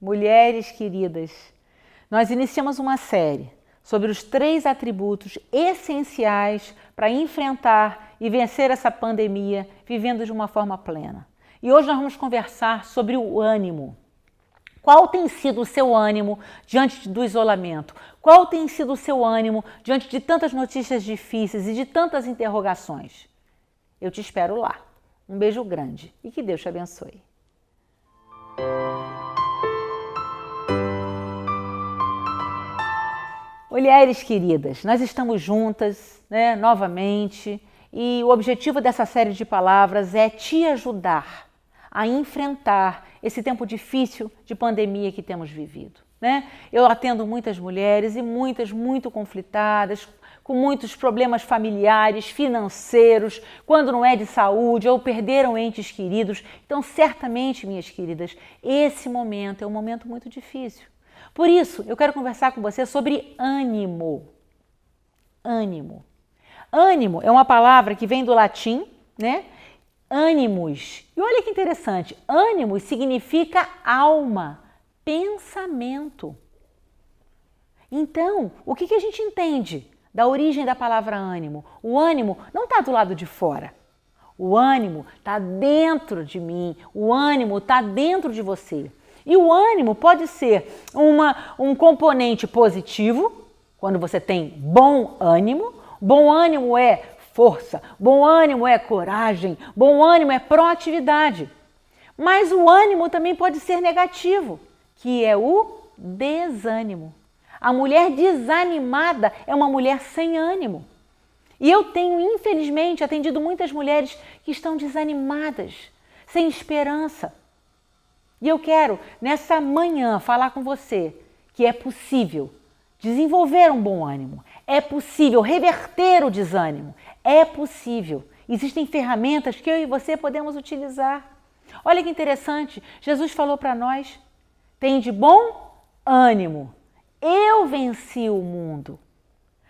Mulheres queridas, nós iniciamos uma série sobre os três atributos essenciais para enfrentar e vencer essa pandemia vivendo de uma forma plena. E hoje nós vamos conversar sobre o ânimo. Qual tem sido o seu ânimo diante do isolamento? Qual tem sido o seu ânimo diante de tantas notícias difíceis e de tantas interrogações? Eu te espero lá. Um beijo grande e que Deus te abençoe. Mulheres queridas, nós estamos juntas né, novamente e o objetivo dessa série de palavras é te ajudar a enfrentar esse tempo difícil de pandemia que temos vivido. Né? Eu atendo muitas mulheres e muitas muito conflitadas, com muitos problemas familiares, financeiros, quando não é de saúde ou perderam entes queridos. Então, certamente, minhas queridas, esse momento é um momento muito difícil. Por isso, eu quero conversar com você sobre ânimo. Ânimo. Ânimo é uma palavra que vem do latim, né? Ânimos. E olha que interessante, ânimos significa alma, pensamento. Então, o que, que a gente entende da origem da palavra ânimo? O ânimo não está do lado de fora. O ânimo está dentro de mim, o ânimo está dentro de você. E o ânimo pode ser uma, um componente positivo, quando você tem bom ânimo. Bom ânimo é força, bom ânimo é coragem, bom ânimo é proatividade. Mas o ânimo também pode ser negativo, que é o desânimo. A mulher desanimada é uma mulher sem ânimo. E eu tenho, infelizmente, atendido muitas mulheres que estão desanimadas, sem esperança. E eu quero, nessa manhã, falar com você que é possível desenvolver um bom ânimo, é possível reverter o desânimo, é possível. Existem ferramentas que eu e você podemos utilizar. Olha que interessante, Jesus falou para nós: tem de bom ânimo, eu venci o mundo.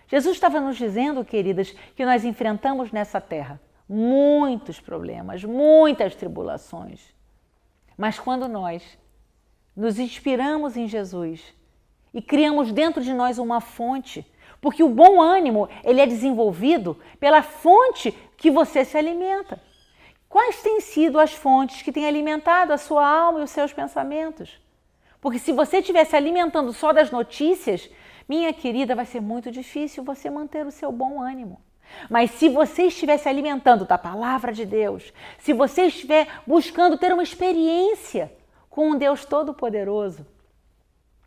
Jesus estava nos dizendo, queridas, que nós enfrentamos nessa terra muitos problemas, muitas tribulações. Mas quando nós nos inspiramos em Jesus e criamos dentro de nós uma fonte porque o bom ânimo, ele é desenvolvido pela fonte que você se alimenta. Quais têm sido as fontes que têm alimentado a sua alma e os seus pensamentos? Porque se você estiver se alimentando só das notícias, minha querida, vai ser muito difícil você manter o seu bom ânimo. Mas se você estiver se alimentando da palavra de Deus, se você estiver buscando ter uma experiência com um Deus Todo-Poderoso,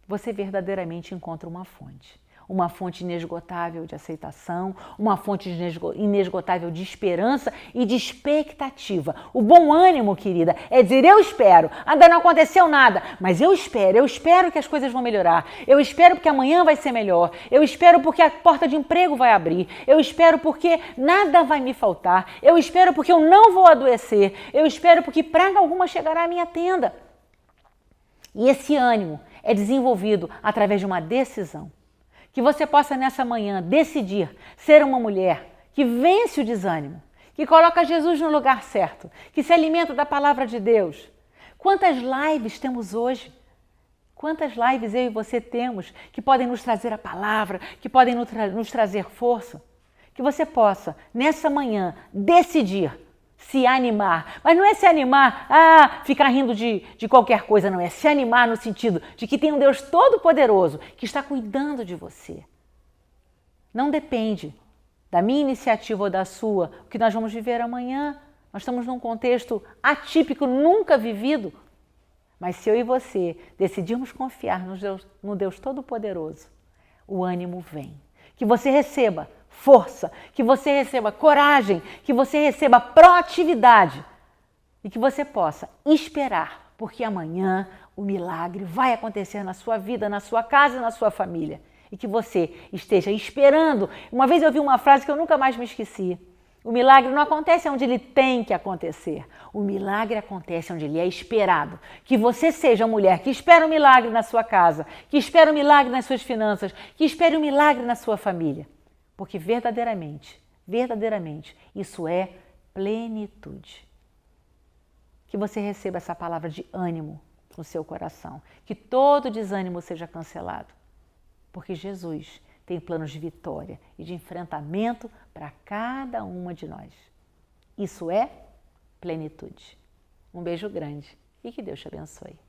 você verdadeiramente encontra uma fonte uma fonte inesgotável de aceitação, uma fonte inesgotável de esperança e de expectativa. O bom ânimo, querida, é dizer: eu espero, ainda não aconteceu nada, mas eu espero, eu espero que as coisas vão melhorar, eu espero porque amanhã vai ser melhor, eu espero porque a porta de emprego vai abrir, eu espero porque nada vai me faltar, eu espero porque eu não vou adoecer, eu espero porque praga alguma chegará à minha tenda. E esse ânimo é desenvolvido através de uma decisão. Que você possa nessa manhã decidir ser uma mulher que vence o desânimo, que coloca Jesus no lugar certo, que se alimenta da palavra de Deus. Quantas lives temos hoje? Quantas lives eu e você temos que podem nos trazer a palavra, que podem nos, tra nos trazer força? Que você possa, nessa manhã, decidir se animar. Mas não é se animar, ah, ficar rindo de, de qualquer coisa, não. É se animar no sentido de que tem um Deus todo-poderoso que está cuidando de você. Não depende da minha iniciativa ou da sua, o que nós vamos viver amanhã. Nós estamos num contexto atípico, nunca vivido. Mas se eu e você decidirmos confiar no Deus, no Deus Todo-Poderoso, o ânimo vem. Que você receba força, que você receba coragem, que você receba proatividade e que você possa esperar, porque amanhã o milagre vai acontecer na sua vida, na sua casa e na sua família. E que você esteja esperando. Uma vez eu vi uma frase que eu nunca mais me esqueci. O milagre não acontece onde ele tem que acontecer. O milagre acontece onde ele é esperado. Que você seja uma mulher que espera um milagre na sua casa, que espera um milagre nas suas finanças, que espere um milagre na sua família. Porque verdadeiramente, verdadeiramente, isso é plenitude. Que você receba essa palavra de ânimo no seu coração. Que todo desânimo seja cancelado. Porque Jesus tem planos de vitória e de enfrentamento para cada uma de nós. Isso é plenitude. Um beijo grande e que Deus te abençoe.